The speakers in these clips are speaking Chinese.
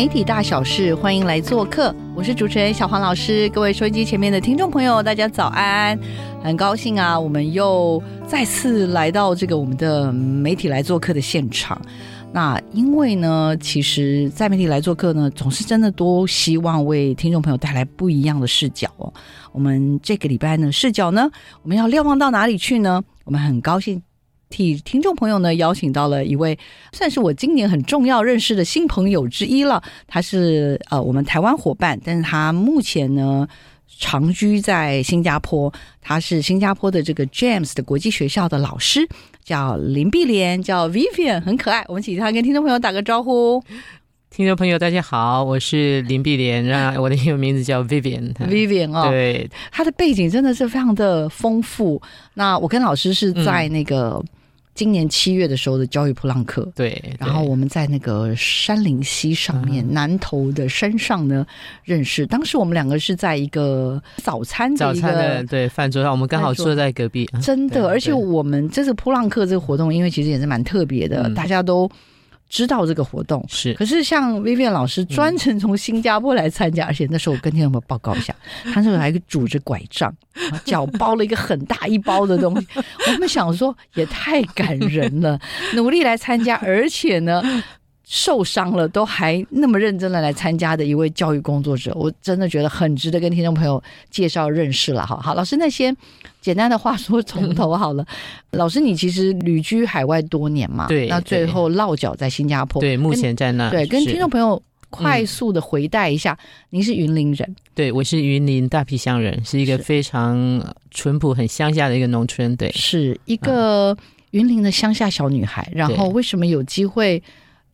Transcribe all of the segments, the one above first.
媒体大小事，欢迎来做客。我是主持人小黄老师，各位收音机前面的听众朋友，大家早安！很高兴啊，我们又再次来到这个我们的媒体来做客的现场。那因为呢，其实，在媒体来做客呢，总是真的多希望为听众朋友带来不一样的视角哦。我们这个礼拜呢，视角呢，我们要瞭望到哪里去呢？我们很高兴。替听众朋友呢邀请到了一位算是我今年很重要认识的新朋友之一了。他是呃我们台湾伙伴，但是他目前呢长居在新加坡。他是新加坡的这个 James 的国际学校的老师，叫林碧莲，叫 Vivian，很可爱。我们请他跟听众朋友打个招呼。听众朋友，大家好，我是林碧莲，让我的英文名字叫 Vivian。Vivian 哦，对，他的背景真的是非常的丰富。那我跟老师是在那个。今年七月的时候的教育普朗克，对，然后我们在那个山林溪上面南头的山上呢认识。当时我们两个是在一个早餐早餐的对饭桌上，我们刚好坐在隔壁。真的，而且我们这次普朗克这个活动，因为其实也是蛮特别的，大家都。知道这个活动是，可是像 Vivian 老师专程从新加坡来参加，而且那时候我跟听众们报告一下，他那个还拄着拐杖，脚包了一个很大一包的东西。我们想说也太感人了，努力来参加，而且呢。受伤了都还那么认真的来参加的一位教育工作者，我真的觉得很值得跟听众朋友介绍认识了。哈好，老师，那先简单的话说从头好了。老师，你其实旅居海外多年嘛？对。那最后落脚在新加坡。对，目前在那。对，跟听众朋友快速的回带一下，您是云林人？对，我是云林大皮乡人，是一个非常淳朴、很乡下的一个农村。对，是一个云林的乡下小女孩。然后为什么有机会？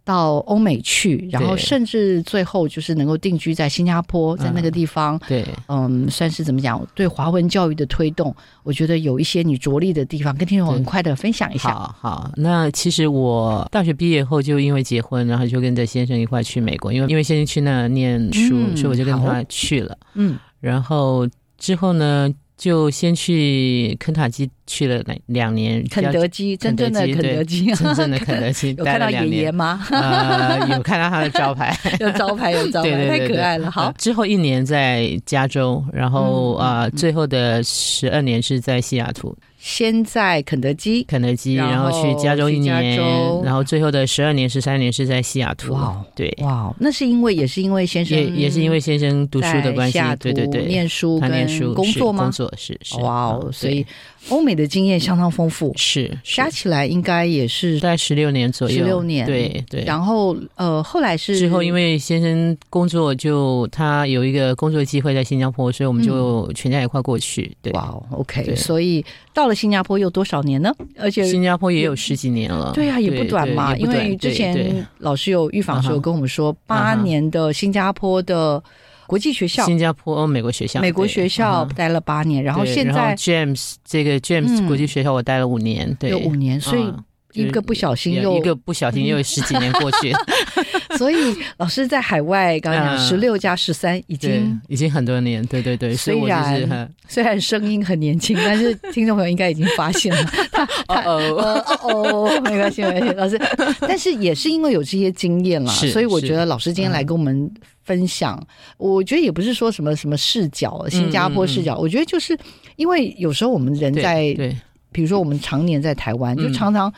到欧美去，然后甚至最后就是能够定居在新加坡，在那个地方，对，嗯，算是怎么讲？对华文教育的推动，我觉得有一些你着力的地方，跟听众很快的分享一下。好，好，那其实我大学毕业后就因为结婚，然后就跟着先生一块去美国，因为因为先生去那念书，所以我就跟他去了。嗯，然后之后呢？就先去肯塔基去了两两年，肯德基真正的肯德基，真正的肯德基，有看到爷爷吗？呃，有看到他的招牌，有招牌，有招牌，太可爱了。好，之后一年在加州，然后啊，最后的十二年是在西雅图。先在肯德基，肯德基，然后去加州一年，然后最后的十二年、十三年是在西雅图。哇，对，哇，那是因为也是因为先生也也是因为先生读书的关系，对对对，念书他念书工作吗？工作是是。哇哦，所以。欧美的经验相当丰富，是加起来应该也是在十六年左右。十六年，对对。然后呃，后来是之后，因为先生工作，就他有一个工作机会在新加坡，所以我们就全家一块过去。对，哇，OK。所以到了新加坡有多少年呢？而且新加坡也有十几年了。对啊，也不短嘛。因为之前老师有预防的时候跟我们说，八年的新加坡的。国际学校，新加坡美国学校，美国学校待了八年，然后现在 James 这个 James 国际学校我待了五年，对，有五年，所以一个不小心又一个不小心又十几年过去，所以老师在海外刚刚讲十六加十三已经已经很多年，对对对，虽然虽然声音很年轻，但是听众朋友应该已经发现了，哦哦。哦，没关系没关系，老师，但是也是因为有这些经验了，所以我觉得老师今天来跟我们。分享，我觉得也不是说什么什么视角，新加坡视角，我觉得就是因为有时候我们人在，比如说我们常年在台湾，就常常。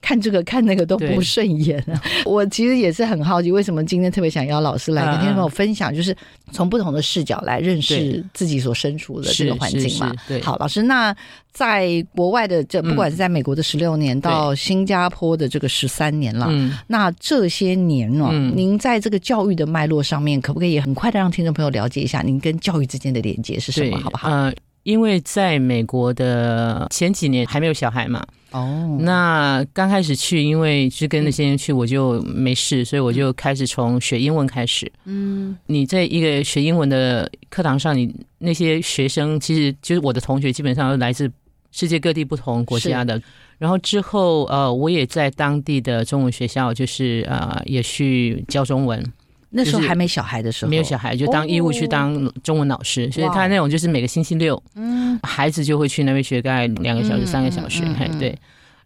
看这个看那个都不顺眼啊！我其实也是很好奇，为什么今天特别想邀老师来跟听众朋友分享，就是从不同的视角来认识自己所身处的这个环境嘛。好，老师，那在国外的这，不管是在美国的十六年，到新加坡的这个十三年了，那这些年呢，您在这个教育的脉络上面，可不可以很快的让听众朋友了解一下您跟教育之间的连接是什么？好不好？呃因为在美国的前几年还没有小孩嘛。哦，那刚开始去，因为是跟着先生去，我就没事，所以我就开始从学英文开始。嗯，你在一个学英文的课堂上，你那些学生其实就是我的同学，基本上都来自世界各地不同国家的。然后之后，呃，我也在当地的中文学校，就是呃，也去教中文。那时候还没小孩的时候，没有小孩就当义务去当中文老师，所以他那种就是每个星期六，嗯，孩子就会去那边学大概两个小时、三个小时。嘿，对。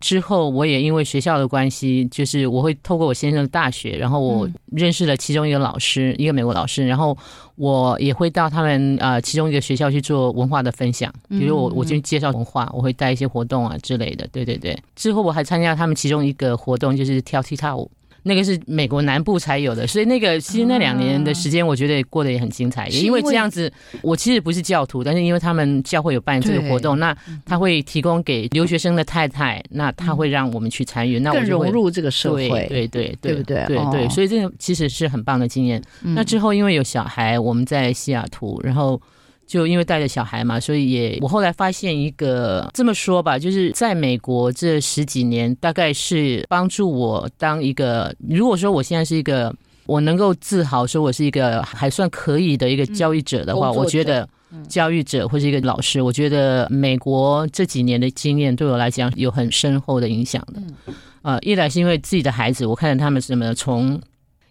之后我也因为学校的关系，就是我会透过我先生的大学，然后我认识了其中一个老师，一个美国老师，然后我也会到他们呃其中一个学校去做文化的分享，比如我我就介绍文化，我会带一些活动啊之类的。对对对。之后我还参加他们其中一个活动，就是跳踢踏舞。那个是美国南部才有的，所以那个其实那两年的时间，我觉得过得也很精彩。也因为这样子，我其实不是教徒，但是因为他们教会有办这个活动，那他会提供给留学生的太太，那他会让我们去参与，那更融入这个社会，对对对不对？对对，所以这个其实是很棒的经验。那之后因为有小孩，我们在西雅图，然后。就因为带着小孩嘛，所以也我后来发现一个这么说吧，就是在美国这十几年，大概是帮助我当一个，如果说我现在是一个，我能够自豪说我是一个还算可以的一个教育者的话，我觉得教育者或是一个老师，我觉得美国这几年的经验对我来讲有很深厚的影响的。呃，一来是因为自己的孩子，我看着他们什么从。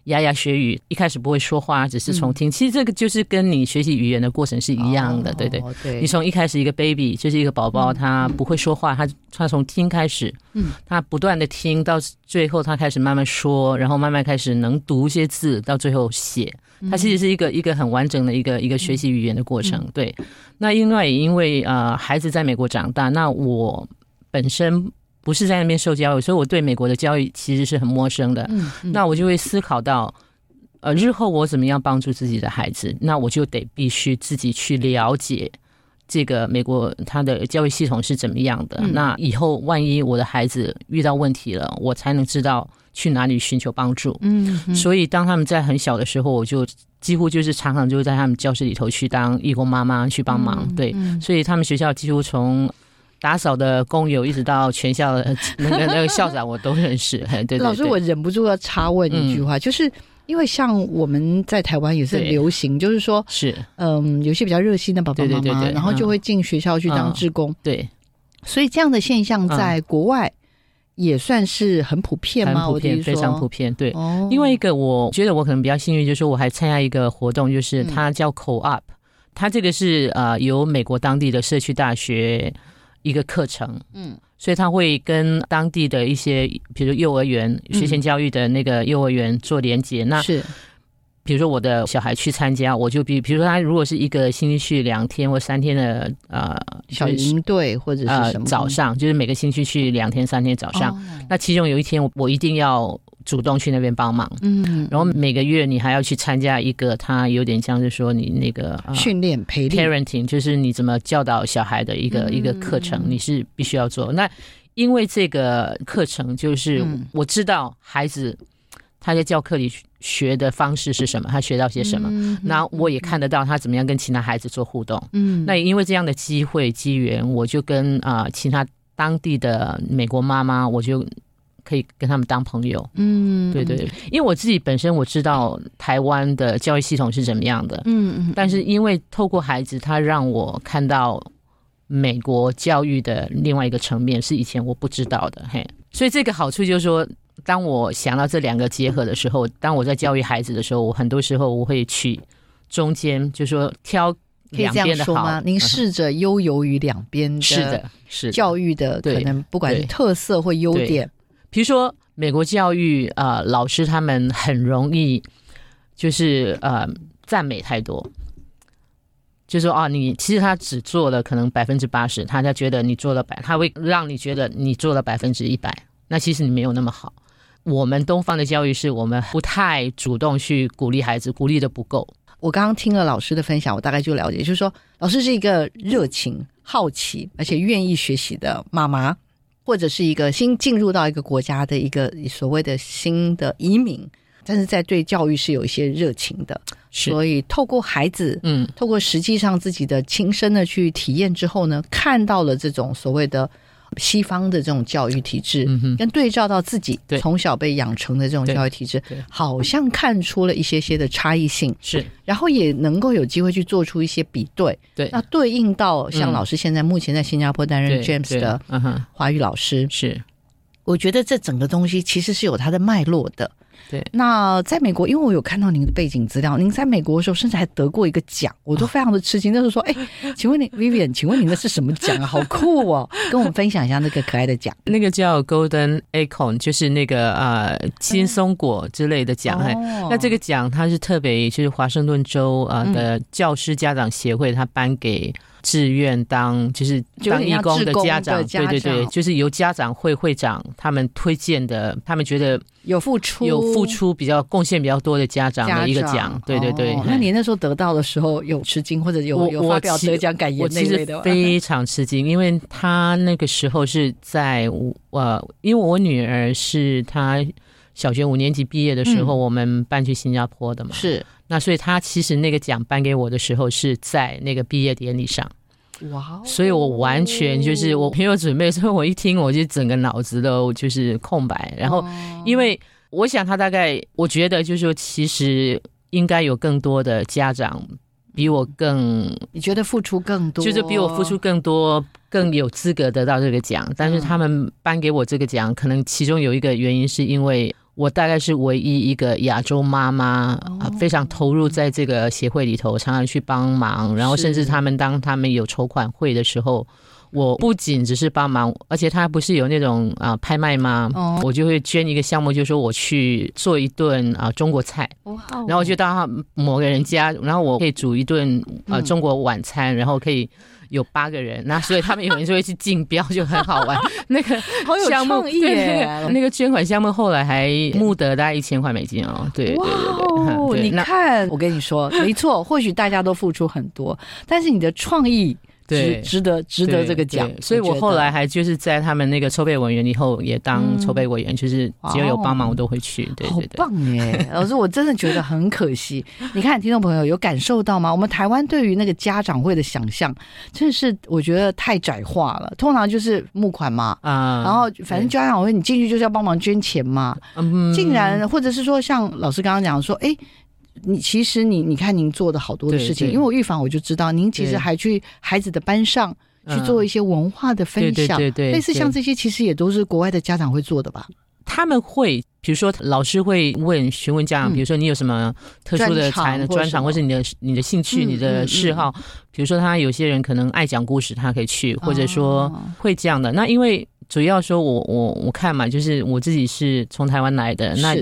牙牙学语，一开始不会说话，只是从听。其实这个就是跟你学习语言的过程是一样的，对对。你从一开始一个 baby 就是一个宝宝，他不会说话，他他从听开始，嗯，他不断的听到最后，他开始慢慢说，然后慢慢开始能读一些字，到最后写。他其实是一个一个很完整的一个一个学习语言的过程。对。那另外也因为呃孩子在美国长大，那我本身。不是在那边受教育，所以我对美国的教育其实是很陌生的。嗯，那我就会思考到，呃，日后我怎么样帮助自己的孩子？那我就得必须自己去了解这个美国它的教育系统是怎么样的。那以后万一我的孩子遇到问题了，我才能知道去哪里寻求帮助。嗯，所以当他们在很小的时候，我就几乎就是常常就在他们教室里头去当义工妈妈去帮忙。对，所以他们学校几乎从打扫的工友，一直到全校的那个那个校长，我都认识。对，老师，我忍不住要插问一句话，就是因为像我们在台湾也是流行，就是说，是嗯，有些比较热心的爸爸妈妈，然后就会进学校去当志工。对，所以这样的现象在国外也算是很普遍吗？普遍，非常普遍。对，另外一个，我觉得我可能比较幸运，就是我还参加一个活动，就是它叫 Co Up，它这个是呃由美国当地的社区大学。一个课程，嗯，所以他会跟当地的一些，比如幼儿园、学前教育的那个幼儿园做连接。那是，比如说我的小孩去参加，我就比，比如说他如果是一个星期去两天或三天的呃小营队或者是什么早上，就是每个星期去两天三天早上，那其中有一天我我一定要。主动去那边帮忙，嗯，然后每个月你还要去参加一个，他有点像是说你那个训练，parenting，就是你怎么教导小孩的一个一个课程，你是必须要做。那因为这个课程，就是我知道孩子他在教课里学的方式是什么，他学到些什么，那我也看得到他怎么样跟其他孩子做互动。嗯，那因为这样的机会机缘，我就跟啊其他当地的美国妈妈，我就。可以跟他们当朋友，嗯，对对，因为我自己本身我知道台湾的教育系统是怎么样的，嗯嗯，但是因为透过孩子，他让我看到美国教育的另外一个层面，是以前我不知道的，嘿，所以这个好处就是说，当我想到这两个结合的时候，当我在教育孩子的时候，我很多时候我会去中间，就说挑两边的好。吗？您试着悠游于两边，是的，是教育的可能，不管是特色或优点。比如说，美国教育啊，老师他们很容易就是呃赞美太多，就说啊，你其实他只做了可能百分之八十，他才觉得你做了百，他会让你觉得你做了百分之一百，那其实你没有那么好。我们东方的教育是我们不太主动去鼓励孩子，鼓励的不够。我刚刚听了老师的分享，我大概就了解，就是说，老师是一个热情、好奇而且愿意学习的妈妈。或者是一个新进入到一个国家的一个所谓的新的移民，但是在对教育是有一些热情的，所以透过孩子，嗯，透过实际上自己的亲身的去体验之后呢，看到了这种所谓的西方的这种教育体制，嗯跟对照到自己从小被养成的这种教育体制，好像看出了一些些的差异性，是，然后也能够有机会去做出一些比对，对，那对应到像老师现在目前在新加坡担任 James 的华语老师，是，我觉得这整个东西其实是有它的脉络的。对，那在美国，因为我有看到您的背景资料，您在美国的时候甚至还得过一个奖，我都非常的吃惊。那时候说，哎，请问你 Vivian，请问您的是什么奖啊？好酷哦！跟我们分享一下那个可爱的奖。那个叫 Golden Acorn，就是那个呃金松果之类的奖。哦。那这个奖它是特别，就是华盛顿州啊的教师家长协会，他颁给。志愿当就是当义工的家长，对对对，就是由家长会会长他们推荐的，他们觉得有付出有付出比较贡献比较多的家长的一个奖，对对对。那你那时候得到的时候有吃惊，或者有有发表得奖感言那类的？非常吃惊，因为他那个时候是在呃，因为我女儿是她小学五年级毕业的时候，我们搬去新加坡的嘛，是。那所以他其实那个奖颁给我的时候是在那个毕业典礼上，哇！所以我完全就是我没有准备，所以我一听我就整个脑子都就是空白。然后，因为我想他大概，我觉得就是说，其实应该有更多的家长比我更，你觉得付出更多，就是比我付出更多，更有资格得到这个奖。但是他们颁给我这个奖，可能其中有一个原因是因为。我大概是唯一一个亚洲妈妈，非常投入在这个协会里头，常常去帮忙。然后甚至他们当他们有筹款会的时候，我不仅只是帮忙，而且他不是有那种啊拍卖吗？我就会捐一个项目，就说我去做一顿啊中国菜，然后就到某个人家，然后我可以煮一顿啊中国晚餐，然后可以。有八个人，那所以他们有人就会去竞标，就很好玩。那个好有创意耶！那个捐款项目后来还募得大概一千块美金哦。对对对对，你看，我跟你说，没错，或许大家都付出很多，但是你的创意。对，值得值得这个奖，所以我后来还就是在他们那个筹备委员以后也当筹备委员，就是只要有帮忙我都会去。对对对，棒耶！老师，我真的觉得很可惜。你看，听众朋友有感受到吗？我们台湾对于那个家长会的想象，真的是我觉得太窄化了。通常就是募款嘛，啊，然后反正家长会你进去就是要帮忙捐钱嘛，嗯，竟然或者是说像老师刚刚讲说，哎。你其实你你看您做的好多的事情，因为我预防我就知道，您其实还去孩子的班上去做一些文化的分享，对对对，类似像这些其实也都是国外的家长会做的吧？他们会，比如说老师会问询问家长，比如说你有什么特殊的才能专长，或是你的你的兴趣、你的嗜好，比如说他有些人可能爱讲故事，他可以去，或者说会这样的。那因为。主要说，我我我看嘛，就是我自己是从台湾来的，那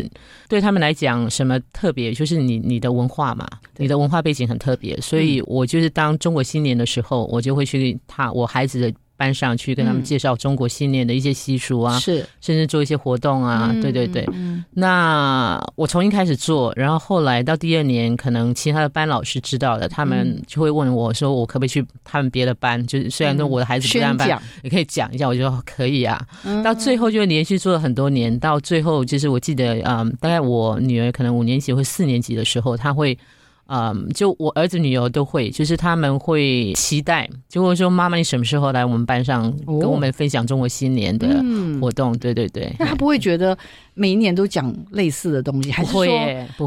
对他们来讲，什么特别？就是你你的文化嘛，你的文化背景很特别，所以我就是当中国新年的时候，我就会去他我孩子的。班上去跟他们介绍中国新年的一些习俗啊，是，甚至做一些活动啊，对对对。那我从一开始做，然后后来到第二年，可能其他的班老师知道了，他们就会问我说：“我可不可以去他们别的班？就是虽然说我的孩子不在班，也可以讲一下。”我就说可以啊。到最后就连续做了很多年，到最后就是我记得，嗯，大概我女儿可能五年级或四年级的时候，她会。嗯，就我儿子女儿都会，就是他们会期待，就会说妈妈，你什么时候来我们班上跟我们分享中国新年的活动？对对对，那他不会觉得。每一年都讲类似的东西，还是说，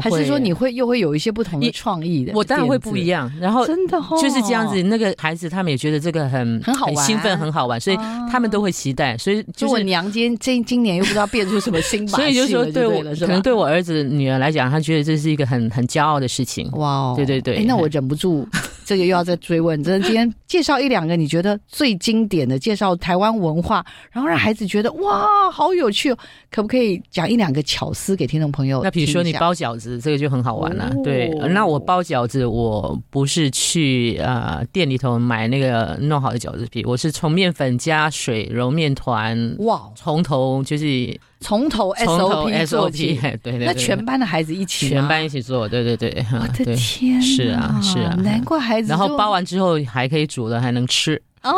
还是说你会又会有一些不同的创意的？我当然会不一样。然后真的就是这样子，那个孩子他们也觉得这个很很好玩、兴奋、很好玩，所以他们都会期待。所以就我娘今今今年又不知道变出什么新把 戏所以就说对我可能对我儿子女儿来讲，他觉得这是一个很很骄傲的事情。哇哦，对对对。那我忍不住。这个又要再追问，真的，今天介绍一两个你觉得最经典的介绍台湾文化，然后让孩子觉得哇，好有趣哦，可不可以讲一两个巧思给听众朋友？那比如说你包饺子，这个就很好玩了。对，那我包饺子，我不是去呃店里头买那个弄好的饺子皮，我是从面粉加水揉面团，哇，从头就是。从头 SOP 做起，对对，那全班的孩子一起，全班一起做，对对对。我的天，是啊是啊，难怪孩子。然后包完之后还可以煮了，还能吃。哦，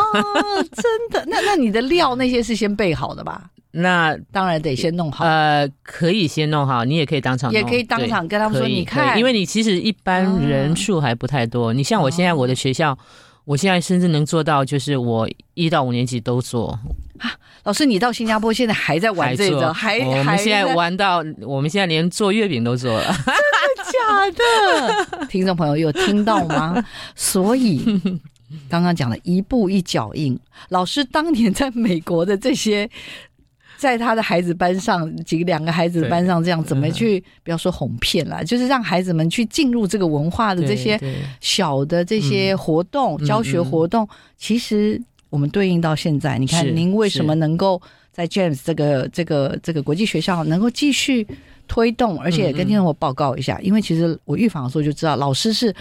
真的？那那你的料那些是先备好的吧？那当然得先弄好。呃，可以先弄好，你也可以当场，也可以当场跟他们说，你看，因为你其实一般人数还不太多。你像我现在我的学校，我现在甚至能做到，就是我一到五年级都做。啊，老师，你到新加坡现在还在玩这个？还我们现在玩到，我们现在连做月饼都做了。真的假的？听众朋友有听到吗？所以刚刚讲的一步一脚印，老师当年在美国的这些，在他的孩子班上几个两个孩子班上，这样怎么去不要说哄骗了，就是让孩子们去进入这个文化的这些小的这些活动、教学活动，其实。我们对应到现在，你看您为什么能够在 James 这个这个这个国际学校能够继续推动，而且跟听众我报告一下，因为其实我预防的时候就知道，老师是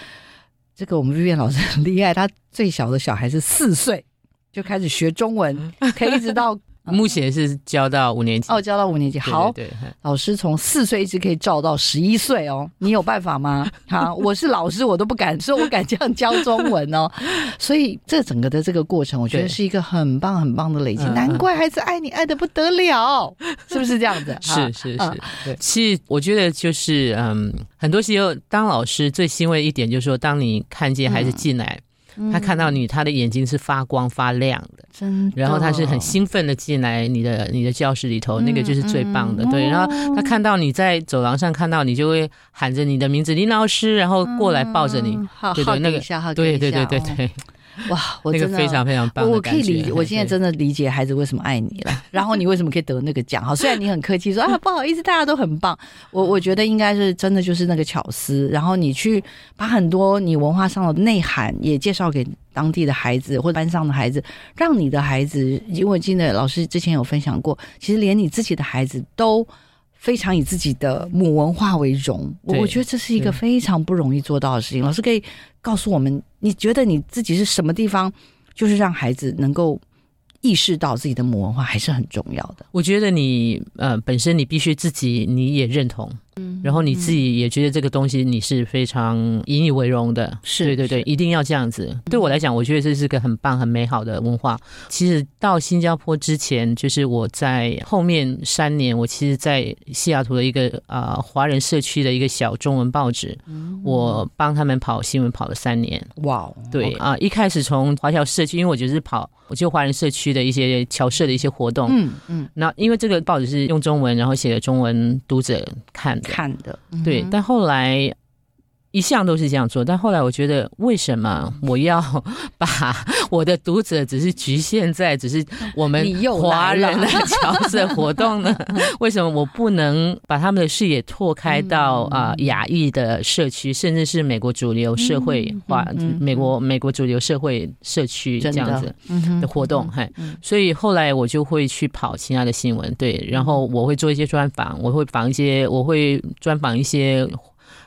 这个我们 Vivian 老师很厉害，他最小的小孩是四岁就开始学中文，可以一直到。目前是教到五年级哦，教到五年级。好，对，老师从四岁一直可以照到十一岁哦。你有办法吗？好，我是老师，我都不敢说，我敢这样教中文哦。所以这整个的这个过程，我觉得是一个很棒很棒的累积。难怪孩子爱你爱的不得了，是不是这样子？是是是。其实我觉得就是嗯，很多时候当老师最欣慰一点就是说，当你看见孩子进来。他看到你，他的眼睛是发光发亮的，真。然后他是很兴奋的进来你的你的教室里头，那个就是最棒的，对。然后他看到你在走廊上看到你，就会喊着你的名字林老师，然后过来抱着你，对对，那个对对对对对。哇，我真的非常非常棒。我可以理，我现在真的理解孩子为什么爱你了。然后你为什么可以得那个奖？哈，虽然你很客气说啊，不好意思，大家都很棒。我我觉得应该是真的就是那个巧思。然后你去把很多你文化上的内涵也介绍给当地的孩子或者班上的孩子，让你的孩子，因为我记得老师之前有分享过，其实连你自己的孩子都。非常以自己的母文化为荣，我我觉得这是一个非常不容易做到的事情。老师可以告诉我们，你觉得你自己是什么地方，就是让孩子能够。意识到自己的母文化还是很重要的。我觉得你呃本身你必须自己你也认同，嗯，然后你自己也觉得这个东西你是非常引以为荣的。是，对对对，一定要这样子。对我来讲，我觉得这是个很棒很美好的文化。其实到新加坡之前，就是我在后面三年，我其实，在西雅图的一个啊华人社区的一个小中文报纸，我帮他们跑新闻跑了三年。哇，对啊，一开始从华侨社区，因为我觉得是跑。我就华人社区的一些侨社的一些活动，嗯嗯，那因为这个报纸是用中文，然后写的中文读者看的，看的，对，但后来。一向都是这样做，但后来我觉得，为什么我要 把我的读者只是局限在只是我们华人的侨社活动呢？为什么我不能把他们的视野拓开到啊亚裔的社区，甚至是美国主流社会化、美国美国主流社会社区这样子的活动？嘿，所以后来我就会去跑其他的新闻，对，然后我会做一些专访，我会访一些，我会专访一些。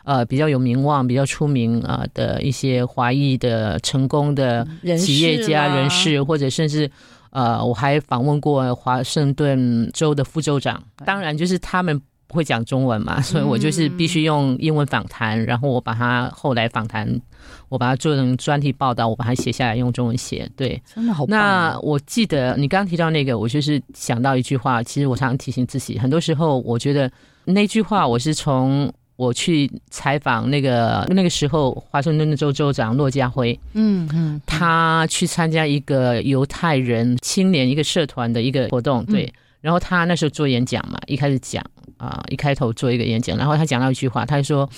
呃，比较有名望、比较出名啊的一些华裔的成功的企业家人士，或者甚至呃，我还访问过华盛顿州的副州长。当然，就是他们不会讲中文嘛，所以我就是必须用英文访谈，然后我把他后来访谈，我把它做成专题报道，我把它写下来用中文写。对，真的好。那我记得你刚刚提到那个，我就是想到一句话，其实我常常提醒自己，很多时候我觉得那句话我是从。我去采访那个那个时候，华盛顿州州长骆家辉，嗯嗯，他去参加一个犹太人青年一个社团的一个活动，对，然后他那时候做演讲嘛，一开始讲啊，一开头做一个演讲，然后他讲到一句话，他说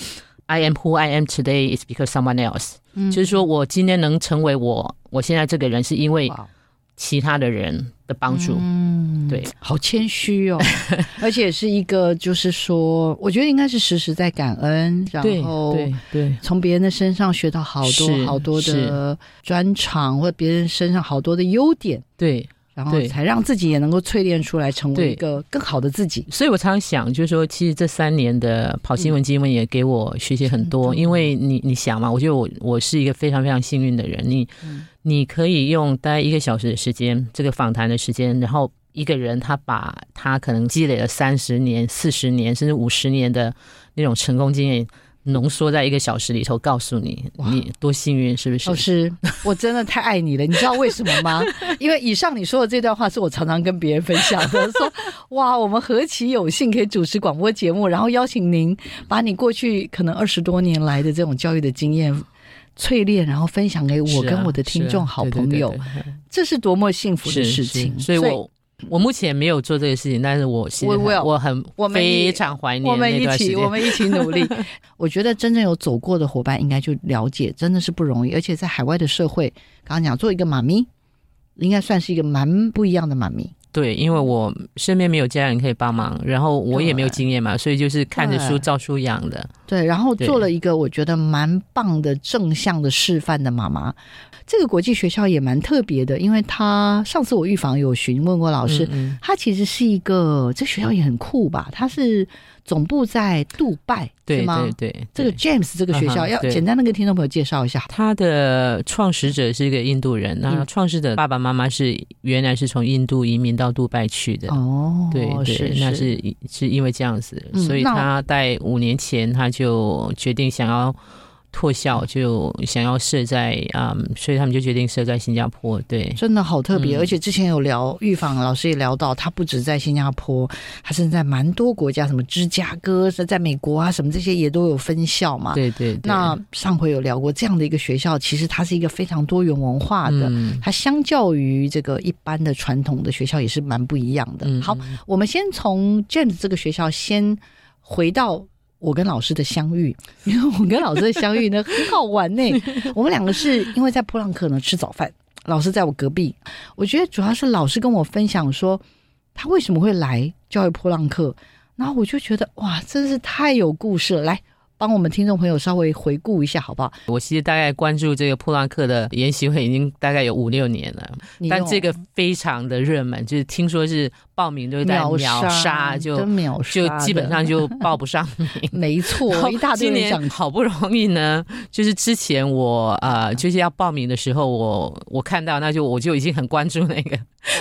：“I am who I am today is because someone else。”就是说我今天能成为我我现在这个人，是因为。其他的人的帮助，嗯，对，好谦虚哦，而且是一个，就是说，我觉得应该是时时在感恩，然后对对，从别人的身上学到好多好多的专长，或者别人身上好多的优点，对，然后才让自己也能够淬炼出来，成为一个更好的自己。所以我常常想，就是说，其实这三年的跑新闻新闻也给我学习很多，因为你你想嘛，我觉得我我是一个非常非常幸运的人，你。你可以用大概一个小时的时间，这个访谈的时间，然后一个人他把他可能积累了三十年、四十年甚至五十年的那种成功经验浓缩在一个小时里头，告诉你你多幸运，是不是？老师，我真的太爱你了，你知道为什么吗？因为以上你说的这段话是我常常跟别人分享的，说哇，我们何其有幸可以主持广播节目，然后邀请您把你过去可能二十多年来的这种教育的经验淬炼，然后分享给我跟我的听众好朋友，这是多么幸福的事情。所以我。我目前没有做这个事情，但是我我我很我非常怀念我们一起我们一起努力。我觉得真正有走过的伙伴应该就了解，真的是不容易。而且在海外的社会，刚刚讲做一个妈咪，应该算是一个蛮不一样的妈咪。对，因为我身边没有家人可以帮忙，然后我也没有经验嘛，所以就是看着书照书养的。对，然后做了一个我觉得蛮棒的正向的示范的妈妈。这个国际学校也蛮特别的，因为他上次我预防有询问过老师，他其实是一个这学校也很酷吧？他是总部在杜拜，对吗？对对，这个 James 这个学校要简单的跟听众朋友介绍一下，他的创始者是一个印度人，那创始者爸爸妈妈是原来是从印度移民到杜拜去的。哦，对对，那是是。因为这样子，所以他在五年前他就决定想要。破校就想要设在啊，所以他们就决定设在新加坡。对，真的好特别，而且之前有聊预防老师也聊到，他不止在新加坡，他甚至在蛮多国家，什么芝加哥是在美国啊，什么这些也都有分校嘛。对对。那上回有聊过这样的一个学校，其实它是一个非常多元文化的，嗯它相较于这个一般的传统的学校也是蛮不一样的。好，我们先从 James 这个学校先回到。我跟老师的相遇，因为我跟老师的相遇呢很好玩呢。我们两个是因为在普朗克呢吃早饭，老师在我隔壁。我觉得主要是老师跟我分享说他为什么会来教育普朗克，然后我就觉得哇，真是太有故事了。来。帮我们听众朋友稍微回顾一下，好不好？我其实大概关注这个普朗克的研习会已经大概有五六年了，但这个非常的热门，就是听说是报名都在秒杀，就就基本上就报不上名。没错，一大堆人想。好不容易呢，就是之前我呃就是要报名的时候，我我看到那就我就已经很关注那个，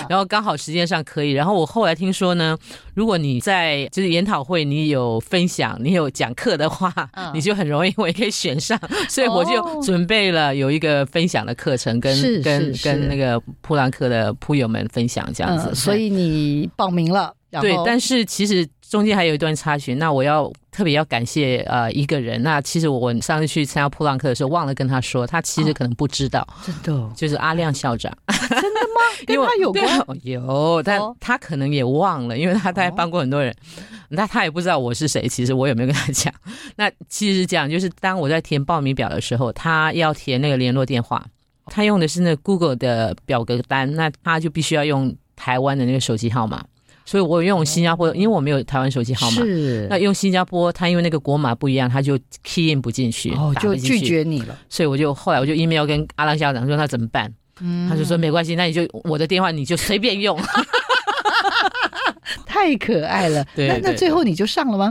然后刚好时间上可以，然后我后来听说呢，如果你在就是研讨会你有分享，你有讲课的话。你就很容易，我也可以选上，所以我就准备了有一个分享的课程，跟跟跟那个普兰克的铺友们分享这样子。所以你报名了，对，但是其实中间还有一段插曲，那我要。特别要感谢呃一个人，那其实我上次去参加普朗克的时候忘了跟他说，他其实可能不知道，真的就是阿亮校长，真的吗？跟他有关有，但他可能也忘了，因为他他还帮过很多人，那他也不知道我是谁。其实我有没有跟他讲？那其实讲就是当我在填报名表的时候，他要填那个联络电话，他用的是那 Google 的表格单，那他就必须要用台湾的那个手机号码。所以我用新加坡，因为我没有台湾手机号码，是那用新加坡，他因为那个国码不一样，他就 key in 不进去，哦，就拒绝你了。所以我就后来我就 email 跟阿浪校长说，那怎么办？嗯，他就说没关系，那你就我的电话你就随便用，太可爱了。那那最后你就上了吗？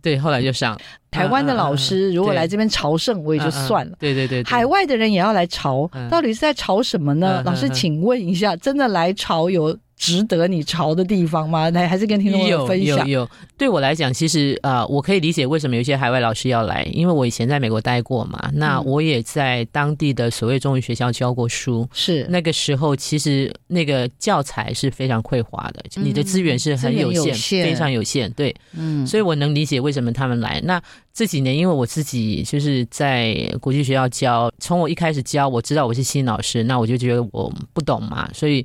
对，后来就上。台湾的老师如果来这边朝圣，我也就算了。对对对，海外的人也要来朝，到底是在朝什么呢？老师，请问一下，真的来朝有？值得你潮的地方吗？那还是跟听众分享。有有，对我来讲，其实呃，我可以理解为什么有些海外老师要来，因为我以前在美国待过嘛。那我也在当地的所谓中文学校教过书。是那个时候，其实那个教材是非常匮乏的，你的资源是很有限，非常有限。对，嗯，所以我能理解为什么他们来。那这几年，因为我自己就是在国际学校教，从我一开始教，我知道我是新老师，那我就觉得我不懂嘛，所以。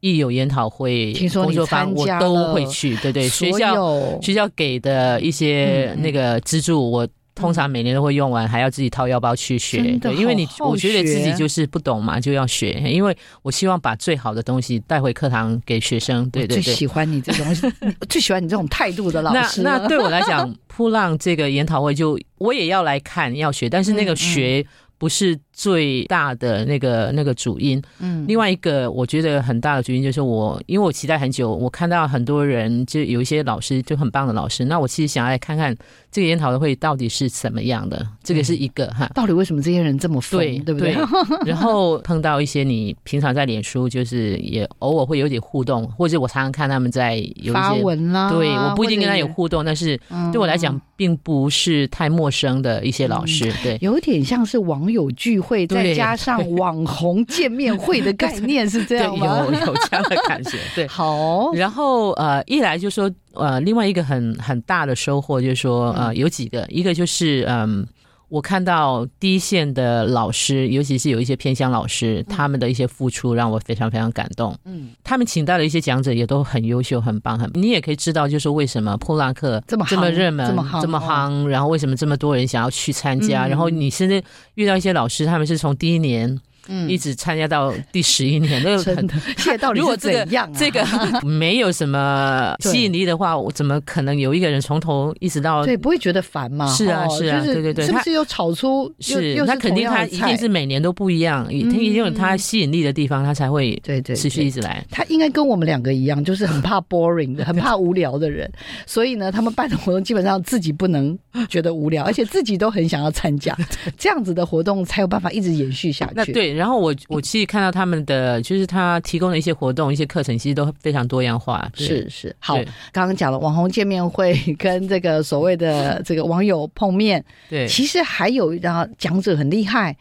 一有研讨会、工作坊，我都会去。对对，学校学校给的一些那个资助，我通常每年都会用完，还要自己掏腰包去学。对，因为你我觉得自己就是不懂嘛，就要学。因为我希望把最好的东西带回课堂给学生。对对对，最喜欢你这种，最喜欢你这种态度的老师。那那对我来讲，扑浪这个研讨会，就我也要来看要学，但是那个学。不是最大的那个那个主因。嗯，另外一个我觉得很大的主因就是我，因为我期待很久，我看到很多人就有一些老师就很棒的老师，那我其实想要来看看这个研讨会到底是怎么样的，这个是一个哈。到底为什么这些人这么疯，对不对？然后碰到一些你平常在脸书就是也偶尔会有点互动，或者我常常看他们在有发文啦，对，我不一定跟他有互动，但是对我来讲并不是太陌生的一些老师，对，有点像是网友聚会，再加上 网红见面会的概念，是这样吗？有有这样的感觉，对。好，然后呃，一来就说呃，另外一个很很大的收获就是说呃，有几个，一个就是嗯。我看到第一线的老师，尤其是有一些偏乡老师，他们的一些付出让我非常非常感动。嗯，他们请到的一些讲者也都很优秀、很棒、很。你也可以知道，就是为什么破浪客这么这么热门、这么这么夯，然后为什么这么多人想要去参加，然后你甚至遇到一些老师，他们是从第一年。嗯，一直参加到第十一年，那个很 现在到底是怎样？这个 没有什么吸引力的话，我怎么可能有一个人从头一直到对不会觉得烦吗？是啊，是啊，对对对，是不是又炒出？是，那肯定他一定是每年都不一样，他一定有他吸引力的地方，他才会对对持续一直来。他应该跟我们两个一样，就是很怕 boring 的，很怕无聊的人，所以呢，他们办的活动基本上自己不能觉得无聊，而且自己都很想要参加，这样子的活动才有办法一直延续下去。那对，然后我我。其实看到他们的，就是他提供的一些活动、一些课程，其实都非常多样化。是是，好，刚刚讲了网红见面会 跟这个所谓的 这个网友碰面，对，其实还有然后讲者很厉害，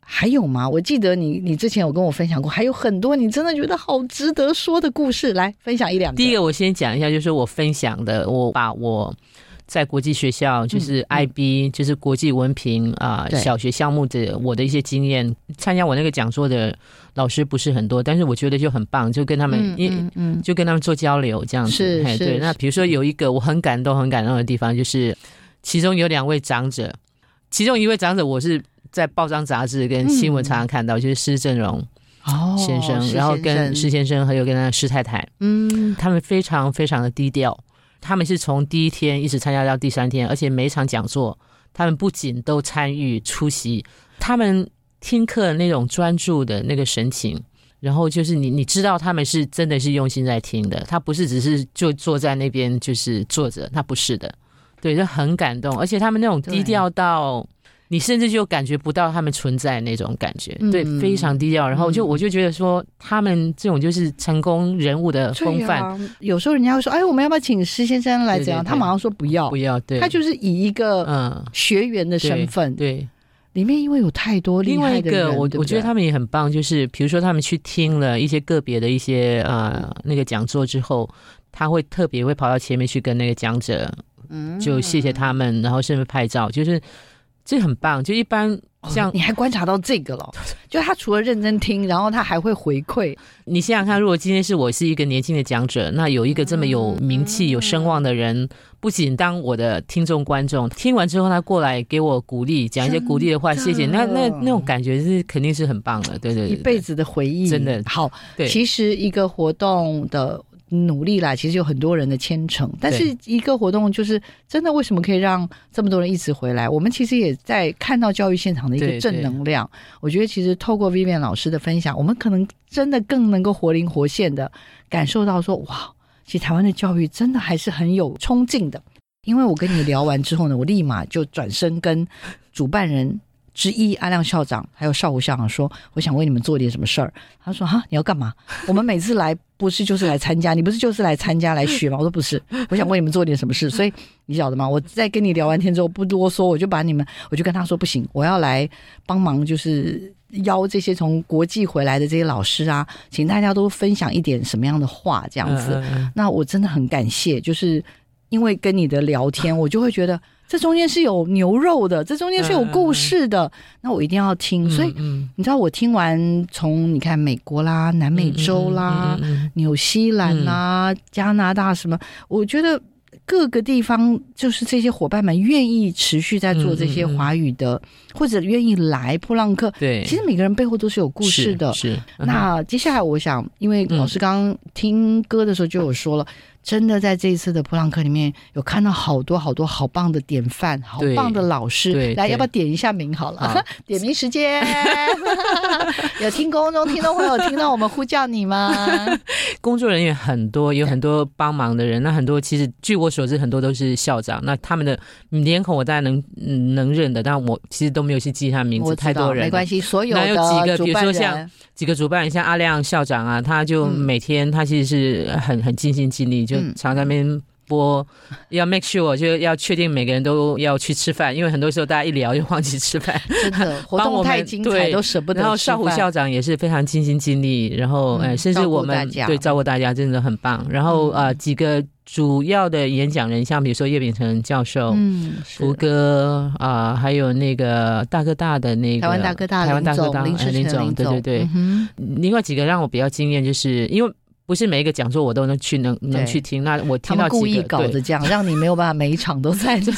还有吗？我记得你你之前有跟我分享过，还有很多你真的觉得好值得说的故事，来分享一两。第一个我先讲一下，就是我分享的，我把我。在国际学校，就是 IB，就是国际文凭啊，小学项目的我的一些经验，参加我那个讲座的老师不是很多，但是我觉得就很棒，就跟他们，嗯嗯，就跟他们做交流这样子。是是。对，那比如说有一个我很感动、很感动的地方，就是其中有两位长者，其中一位长者我是在报章杂志跟新闻常常看到，就是施正荣哦先生，然后跟施先生还有跟他施太太，嗯，他们非常非常的低调。他们是从第一天一直参加到第三天，而且每场讲座，他们不仅都参与出席，他们听课那种专注的那个神情，然后就是你你知道他们是真的是用心在听的，他不是只是就坐在那边就是坐着，他不是的，对，就很感动，而且他们那种低调到。你甚至就感觉不到他们存在那种感觉，对，非常低调。然后就我就觉得说，他们这种就是成功人物的风范。有时候人家会说：“哎，我们要不要请施先生来？”怎样？他马上说不要，不要。对，他就是以一个嗯学员的身份。对，里面因为有太多另外一个，我我觉得他们也很棒。就是比如说，他们去听了一些个别的一些呃那个讲座之后，他会特别会跑到前面去跟那个讲者，嗯，就谢谢他们，然后甚至拍照，就是。这很棒，就一般像你还观察到这个了，就他除了认真听，然后他还会回馈。你想想看，如果今天是我是一个年轻的讲者，那有一个这么有名气、有声望的人，不仅当我的听众观众，听完之后他过来给我鼓励，讲一些鼓励的话，谢谢。那那那种感觉是肯定是很棒的，对对对，一辈子的回忆，真的好。对，其实一个活动的。努力啦，其实有很多人的牵程，但是一个活动就是真的，为什么可以让这么多人一直回来？我们其实也在看到教育现场的一个正能量。我觉得其实透过 Vivian 老师的分享，我们可能真的更能够活灵活现的感受到说，哇，其实台湾的教育真的还是很有冲劲的。因为我跟你聊完之后呢，我立马就转身跟主办人。之一，阿亮校长还有邵武校长说：“我想为你们做点什么事儿。”他说：“哈，你要干嘛？我们每次来不是就是来参加？你不是就是来参加来学吗？”我说：“不是，我想为你们做点什么事。”所以你晓得吗？我在跟你聊完天之后不多说，我就把你们，我就跟他说：“不行，我要来帮忙，就是邀这些从国际回来的这些老师啊，请大家都分享一点什么样的话，这样子。那我真的很感谢，就是因为跟你的聊天，我就会觉得。”这中间是有牛肉的，这中间是有故事的，那我一定要听。所以你知道，我听完从你看美国啦、南美洲啦、纽西兰啦、加拿大什么，我觉得各个地方就是这些伙伴们愿意持续在做这些华语的，或者愿意来破浪客。对，其实每个人背后都是有故事的。是。那接下来我想，因为老师刚刚听歌的时候就有说了，真的在这一次的普朗克里面有看到好多好多好棒的典范，好棒的老师。来，要不要点一下名好了？点名时间。有听公众听众朋友听到我们呼叫你吗？工作人员很多，有很多帮忙的人。那很多其实据我所知，很多都是校长。那他们的脸孔我大概能能认的，但我其实都没有去记他名字。太多人没关系，所有的有几个，比如说像几个主办人，像阿亮校长啊，他就每天他其实是很很尽心尽力，就常在那边。播 要 make sure 就要确定每个人都要去吃饭，因为很多时候大家一聊就忘记吃饭。真的，活动太精彩都舍不得。然后少虎校长也是非常尽心尽力，然后呃，甚至我们对照顾大家真的很棒。然后呃，几个主要的演讲人，像比如说叶秉成教授、嗯，福哥啊，还有那个大哥大的那个台湾大哥大台湾大哥大林总，对对对。另外几个让我比较惊艳，就是因为。不是每一个讲座我都能去能能去听，那我听到故意搞的这样，让你没有办法每一场都参加。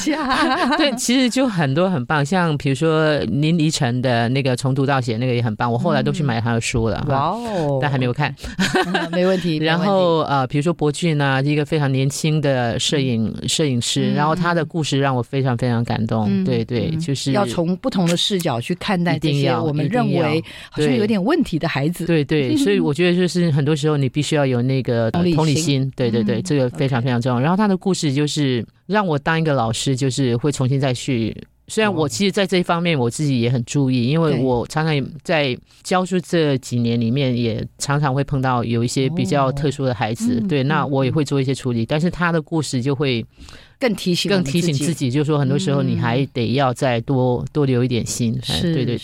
对，其实就很多很棒，像比如说林依晨的那个从读到写那个也很棒，我后来都去买他的书了。哇哦，但还没有看，没问题。然后呃，比如说博俊啊，一个非常年轻的摄影摄影师，然后他的故事让我非常非常感动。对对，就是要从不同的视角去看待这些我们认为好像有点问题的孩子。对对，所以我觉得就是很多时候你必须要。有那个同理心，对对对，这个非常非常重要。然后他的故事就是让我当一个老师，就是会重新再去。虽然我其实，在这一方面我自己也很注意，因为我常常在教书这几年里面，也常常会碰到有一些比较特殊的孩子。对，那我也会做一些处理。但是他的故事就会更提醒、更提醒自己，就是说很多时候你还得要再多多留一点心。是，对对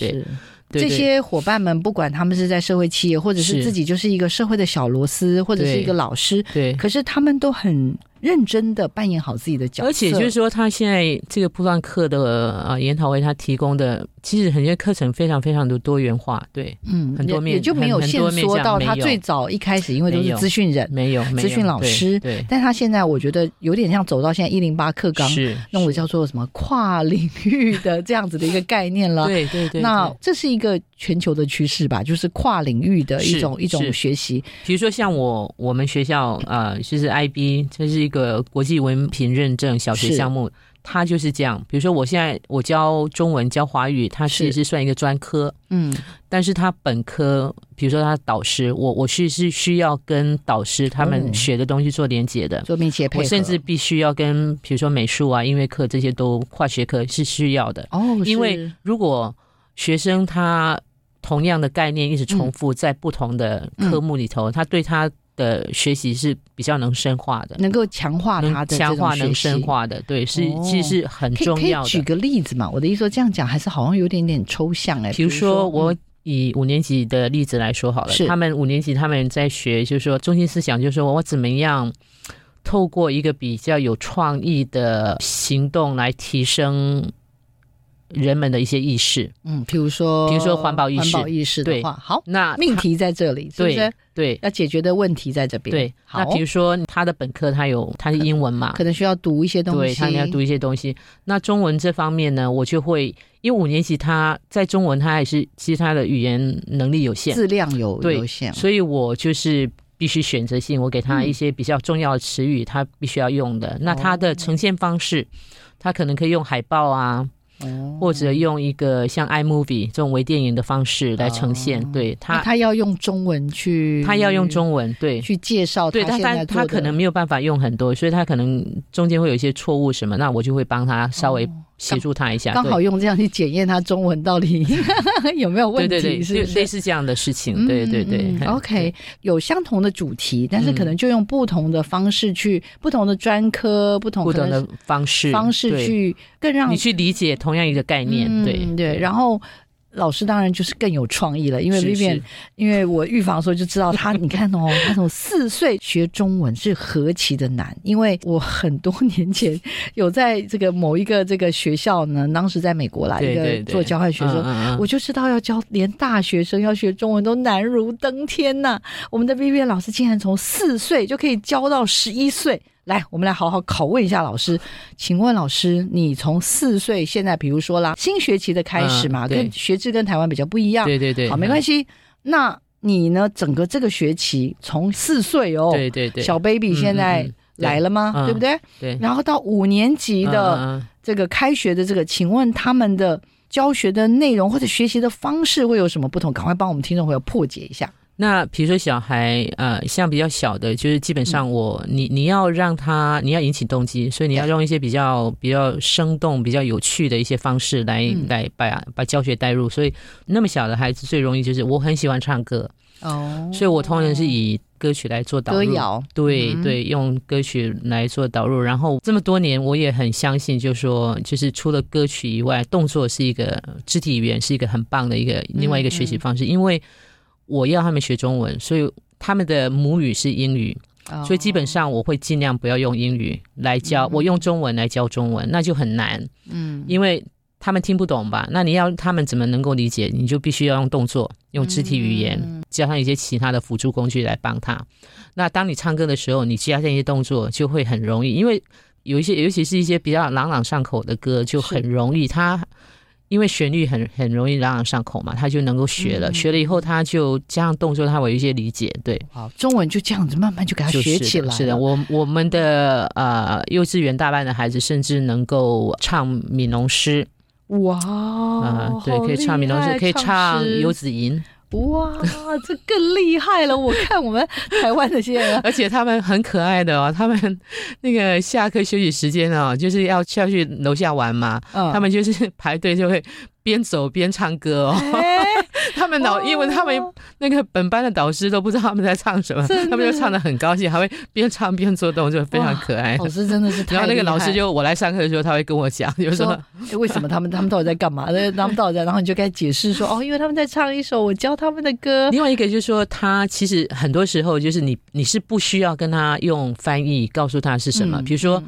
对。这些伙伴们，不管他们是在社会企业，或者是自己就是一个社会的小螺丝，或者是一个老师，对，可是他们都很。认真的扮演好自己的角色，而且就是说，他现在这个布段课的啊研讨会，他提供的其实很多课程非常非常的多元化，对，嗯，很多面也就没有限缩到他最早一开始，因为都是资讯人，没有资讯老师，对，但他现在我觉得有点像走到现在一零八课纲，是那我叫做什么跨领域的这样子的一个概念了，对对对，那这是一个全球的趋势吧，就是跨领域的一种一种学习，比如说像我我们学校啊，就是 IB，这是。一个国际文凭认证小学项目，它就是这样。比如说，我现在我教中文、教华语，它其实是算一个专科，嗯，但是它本科，比如说他导师，我我是是需要跟导师他们学的东西做连接的，做密切配合。我甚至必须要跟，比如说美术啊、音乐课这些都跨学科是需要的哦。因为如果学生他同样的概念一直重复在不同的科目里头，他对他。的学习是比较能深化的，能够强化他的强化能深化的，对，是其实是很重要的。举个例子嘛，我的意思说这样讲还是好像有点点抽象哎。比如说，我以五年级的例子来说好了，他们五年级他们在学，就是说中心思想，就是说我怎么样透过一个比较有创意的行动来提升。人们的一些意识，嗯，比如说，比如说环保意识，环保意识的话，好，那命题在这里，是不是？对，要解决的问题在这边。对，那比如说他的本科他有他是英文嘛，可能需要读一些东西，对他要读一些东西。那中文这方面呢，我就会因为五年级他在中文他还是其实他的语言能力有限，质量有有限，所以我就是必须选择性，我给他一些比较重要的词语，他必须要用的。那他的呈现方式，他可能可以用海报啊。或者用一个像 iMovie 这种微电影的方式来呈现，对他，他要用中文去，他要用中文对。去介绍，对，但他他可能没有办法用很多，所以他可能中间会有一些错误什么，那我就会帮他稍微。协助他一下，刚好用这样去检验他中文到底 有没有问题，对对对，类似这样的事情，对对对。OK，有相同的主题，但是可能就用不同的方式去，不同的专科，不同不同的方式方式去更让你去理解同样一个概念，对对，然后。老师当然就是更有创意了，因为 Vivian，因为我预防的时候就知道他，你看哦，他从四岁学中文是何其的难，因为我很多年前有在这个某一个这个学校呢，当时在美国来一个做交换学生，我就知道要教连大学生要学中文都难如登天呐。我们的 Vivian 老师竟然从四岁就可以教到十一岁。来，我们来好好拷问一下老师。请问老师，你从四岁现在，比如说啦，新学期的开始嘛，跟学制跟台湾比较不一样。对对对，好，没关系。那你呢？整个这个学期从四岁哦，对对对，小 baby 现在来了吗？对不对？对。然后到五年级的这个开学的这个，请问他们的教学的内容或者学习的方式会有什么不同？赶快帮我们听众朋友破解一下。那比如说小孩，呃，像比较小的，就是基本上我你你要让他，你要引起动机，所以你要用一些比较比较生动、比较有趣的一些方式来来把把教学带入。所以那么小的孩子最容易就是我很喜欢唱歌。哦，所以我通常是以歌曲来做导入，歌谣。对对，用歌曲来做导入。然后这么多年，我也很相信，就是说，就是除了歌曲以外，动作是一个肢体语言，是一个很棒的一个另外一个学习方式，因为。我要他们学中文，所以他们的母语是英语，所以基本上我会尽量不要用英语来教，我用中文来教中文，那就很难。嗯，因为他们听不懂吧？那你要他们怎么能够理解？你就必须要用动作，用肢体语言，加上一些其他的辅助工具来帮他。那当你唱歌的时候，你加上一些动作就会很容易，因为有一些，尤其是一些比较朗朗上口的歌，就很容易他。因为旋律很很容易朗朗上口嘛，他就能够学了。学了以后，他就加上动作，他会有一些理解。对，好，中文就这样子慢慢就给他学起来。是的，我我们的呃幼稚园大班的孩子，甚至能够唱闽农诗。哇，啊，对，可以唱闽农诗，可以唱《游子吟》。哇，这更厉害了！我看我们台湾的这些人，而且他们很可爱的哦。他们那个下课休息时间哦，就是要下去楼下玩嘛。他们就是排队就会。边走边唱歌哦，他们导因为他们那个本班的导师都不知道他们在唱什么，他们就唱的很高兴，还会边唱边做动作，非常可爱。老师真的是，然后那个老师就我来上课的时候，他会跟我讲，就说为什么他们他们到底在干嘛？他们到底在，然后你就该解释说哦，因为他们在唱一首我教他们的歌。另外一个就是说，他其实很多时候就是你你是不需要跟他用翻译告诉他是什么，比如说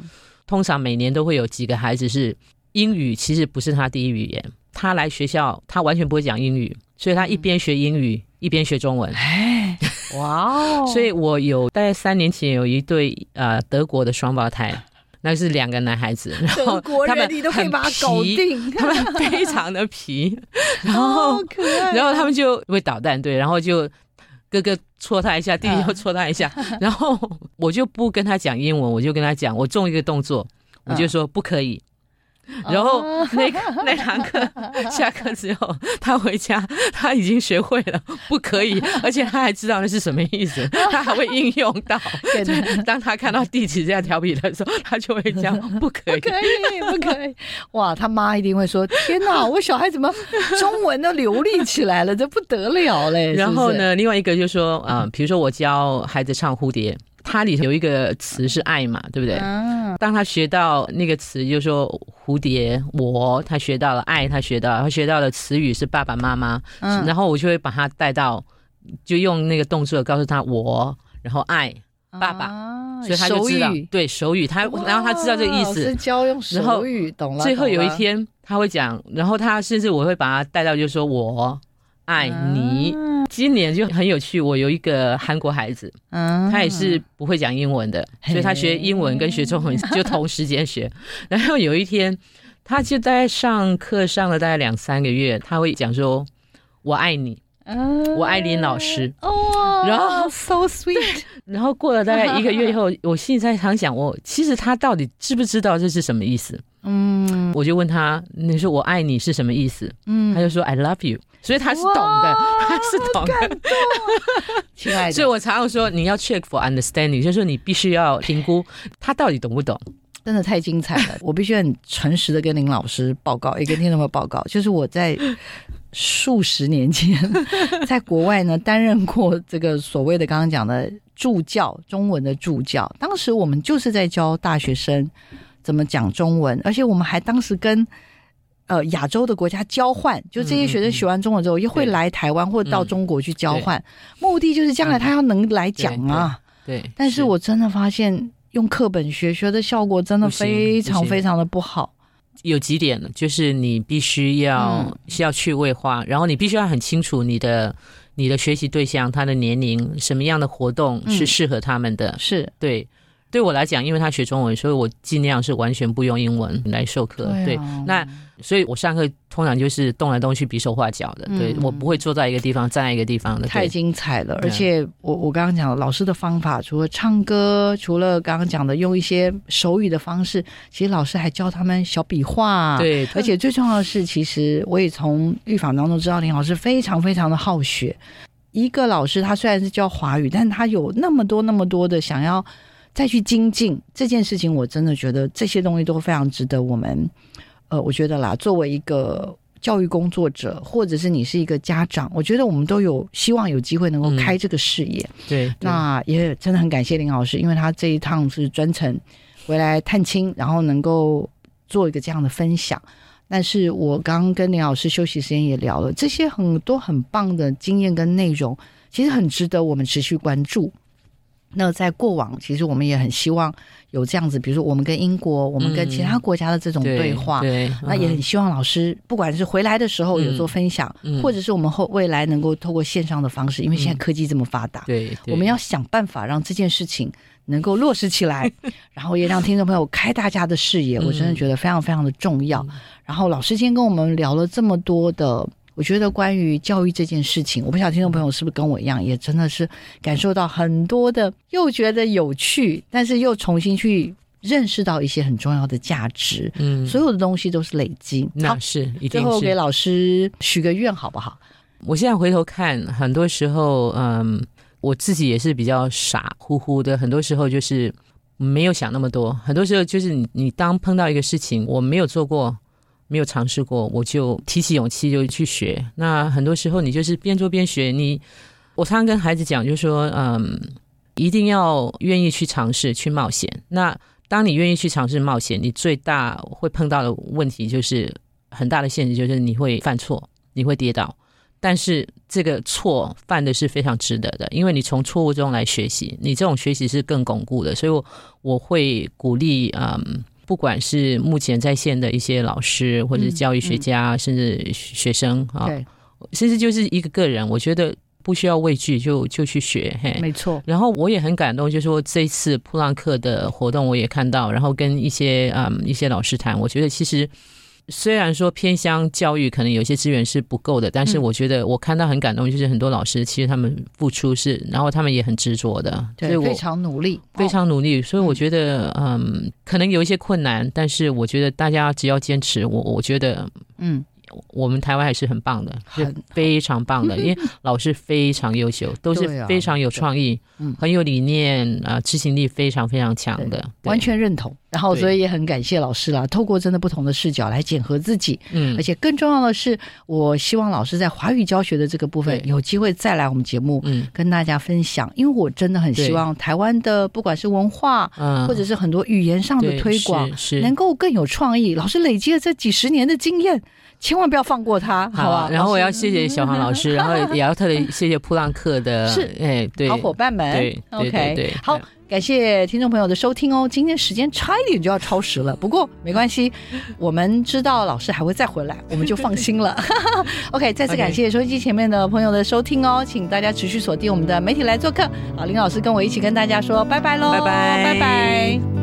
通常每年都会有几个孩子是英语其实不是他第一语言。他来学校，他完全不会讲英语，所以他一边学英语一边学中文。哎，哇哦！所以我有大概三年前有一对呃德国的双胞胎，那是两个男孩子，然后他们很皮，他们非常的皮，然后然后他们就会捣蛋，对，然后就哥哥戳他一下，弟弟又戳他一下，然后我就不跟他讲英文，我就跟他讲，我中一个动作，我就说不可以。然后那那堂课下课之后，他回家他已经学会了不可以，而且他还知道那是什么意思，他还会应用到。当他看到弟弟这样调皮的时候，他就会讲不可以，不可以，不可以。哇，他妈一定会说：天哪，我小孩怎么中文都流利起来了，这不得了嘞！然后呢，另外一个就说啊，比如说我教孩子唱蝴蝶。它里头有一个词是爱嘛，对不对？当他学到那个词，就说蝴蝶，我他学到了爱，他学到他学到的词语是爸爸妈妈，然后我就会把他带到，就用那个动作告诉他我，然后爱爸爸，所以他就知道对手语，他然后他知道这个意思，教用手语，懂了。最后有一天他会讲，然后他甚至我会把他带到，就说我爱你。今年就很有趣，我有一个韩国孩子，嗯，他也是不会讲英文的，所以他学英文跟学中文就同时间学。然后有一天，他就在上课上了大概两三个月，他会讲说：“我爱你，我爱林老师。”哦，然后 so sweet。然后过了大概一个月以后，我心里在常想，我其实他到底知不知道这是什么意思？嗯，我就问他：“你说我爱你是什么意思？”嗯，他就说：“I love you。”所以他是懂的，他是懂的，亲爱的。所以我常常说，你要 check for understanding，就是说你必须要评估他到底懂不懂。真的太精彩了，我必须很诚实的跟林老师报告，也跟听众朋友报告，就是我在数十年前 在国外呢担任过这个所谓的刚刚讲的助教，中文的助教。当时我们就是在教大学生怎么讲中文，而且我们还当时跟。呃，亚洲的国家交换，就这些学生学完中文之后，又会来台湾或者到中国去交换，目的就是将来他要能来讲啊。对，但是我真的发现用课本学学的效果真的非常非常的不好。有几点呢，就是你必须要需要趣味化，然后你必须要很清楚你的你的学习对象他的年龄，什么样的活动是适合他们的，是。对。对我来讲，因为他学中文，所以我尽量是完全不用英文来授课。对，那所以我上课通常就是动来动去、比手画脚的。对我不会坐在一个地方、站在一个地方的。太精彩了！而且我我刚刚讲老师的方法，除了唱歌，除了刚刚讲的用一些手语的方式，其实老师还教他们小笔画。对，而且最重要的是，其实我也从预防当中知道，林老师非常非常的好学。一个老师他虽然是教华语，但他有那么多那么多的想要。再去精进这件事情，我真的觉得这些东西都非常值得我们。呃，我觉得啦，作为一个教育工作者，或者是你是一个家长，我觉得我们都有希望有机会能够开这个视野。对，那也真的很感谢林老师，因为他这一趟是专程回来探亲，然后能够做一个这样的分享。但是我刚刚跟林老师休息时间也聊了，这些很多很棒的经验跟内容，其实很值得我们持续关注。那在过往，其实我们也很希望有这样子，比如说我们跟英国、我们跟其他国家的这种对话，那也很希望老师不管是回来的时候有做分享，或者是我们后未来能够透过线上的方式，因为现在科技这么发达，对，我们要想办法让这件事情能够落实起来，然后也让听众朋友开大家的视野，我真的觉得非常非常的重要。然后老师今天跟我们聊了这么多的。我觉得关于教育这件事情，我不晓得听众朋友是不是跟我一样，也真的是感受到很多的，又觉得有趣，但是又重新去认识到一些很重要的价值。嗯，所有的东西都是累积。那是一定，最后给老师许个愿好不好？我现在回头看，很多时候，嗯，我自己也是比较傻乎乎的，很多时候就是没有想那么多。很多时候就是你，你当碰到一个事情，我没有做过。没有尝试过，我就提起勇气就去学。那很多时候你就是边做边学。你，我常常跟孩子讲，就是说，嗯，一定要愿意去尝试去冒险。那当你愿意去尝试冒险，你最大会碰到的问题就是很大的限制，就是你会犯错，你会跌倒。但是这个错犯的是非常值得的，因为你从错误中来学习，你这种学习是更巩固的。所以，我我会鼓励，嗯。不管是目前在线的一些老师，或者是教育学家，甚至学生啊，甚至就是一个个人，我觉得不需要畏惧，就就去学。嘿，没错。然后我也很感动，就是说这次普朗克的活动我也看到，然后跟一些嗯一些老师谈，我觉得其实。虽然说偏乡教育可能有些资源是不够的，但是我觉得我看到很感动，就是很多老师其实他们付出是，然后他们也很执着的，对，非常努力，非常努力。所以我觉得，嗯，可能有一些困难，但是我觉得大家只要坚持，我我觉得，嗯。我们台湾还是很棒的，很非常棒的，因为 老师非常优秀，都是非常有创意，嗯，很有理念啊，执行力非常非常强的，完全认同。然后，所以也很感谢老师啦，透过真的不同的视角来检核自己，嗯，而且更重要的是，我希望老师在华语教学的这个部分有机会再来我们节目，嗯，跟大家分享，因为我真的很希望台湾的不管是文化，嗯，或者是很多语言上的推广，是能够更有创意。老师累积了这几十年的经验。千万不要放过他，好吧？然后我要谢谢小黄老师，然后也要特别谢谢普朗克的，是哎，对，好伙伴们，对，OK，对，好，感谢听众朋友的收听哦。今天时间差一点就要超时了，不过没关系，我们知道老师还会再回来，我们就放心了。OK，再次感谢收音机前面的朋友的收听哦，请大家持续锁定我们的媒体来做客。好，林老师跟我一起跟大家说拜拜喽，拜拜，拜拜。